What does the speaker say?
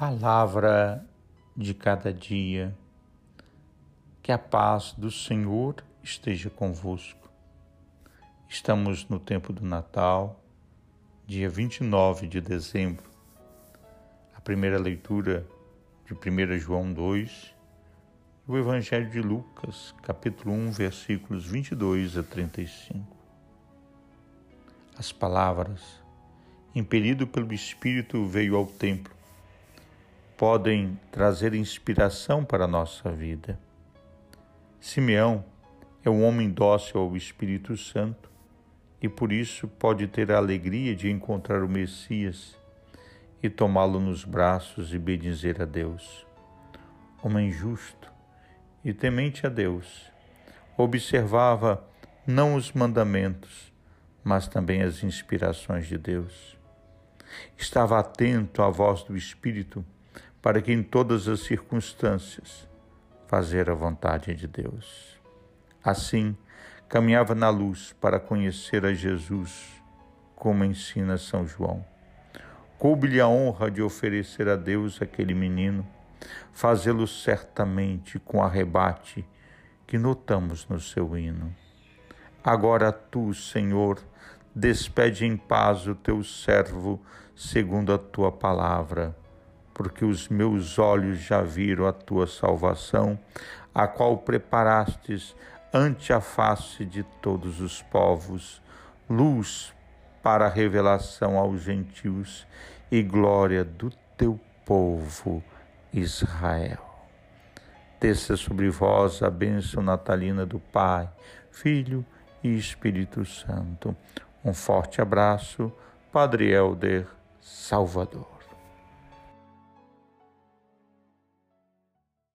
Palavra de cada dia. Que a paz do Senhor esteja convosco. Estamos no tempo do Natal, dia 29 de dezembro. A primeira leitura de 1 João 2, o Evangelho de Lucas, capítulo 1, versículos 22 a 35. As palavras, impelido pelo Espírito, veio ao templo podem trazer inspiração para a nossa vida. Simeão é um homem dócil ao Espírito Santo e por isso pode ter a alegria de encontrar o Messias e tomá-lo nos braços e bendizer a Deus. Homem justo e temente a Deus, observava não os mandamentos, mas também as inspirações de Deus. Estava atento à voz do Espírito para que em todas as circunstâncias fazer a vontade de Deus. Assim, caminhava na luz para conhecer a Jesus, como ensina São João. Coube-lhe a honra de oferecer a Deus aquele menino, fazê-lo certamente com arrebate que notamos no seu hino. Agora tu, Senhor, despede em paz o teu servo segundo a tua palavra porque os meus olhos já viram a tua salvação, a qual preparastes ante a face de todos os povos, luz para a revelação aos gentios e glória do teu povo Israel. Desça sobre vós a bênção natalina do Pai, Filho e Espírito Santo. Um forte abraço, Padre Helder Salvador.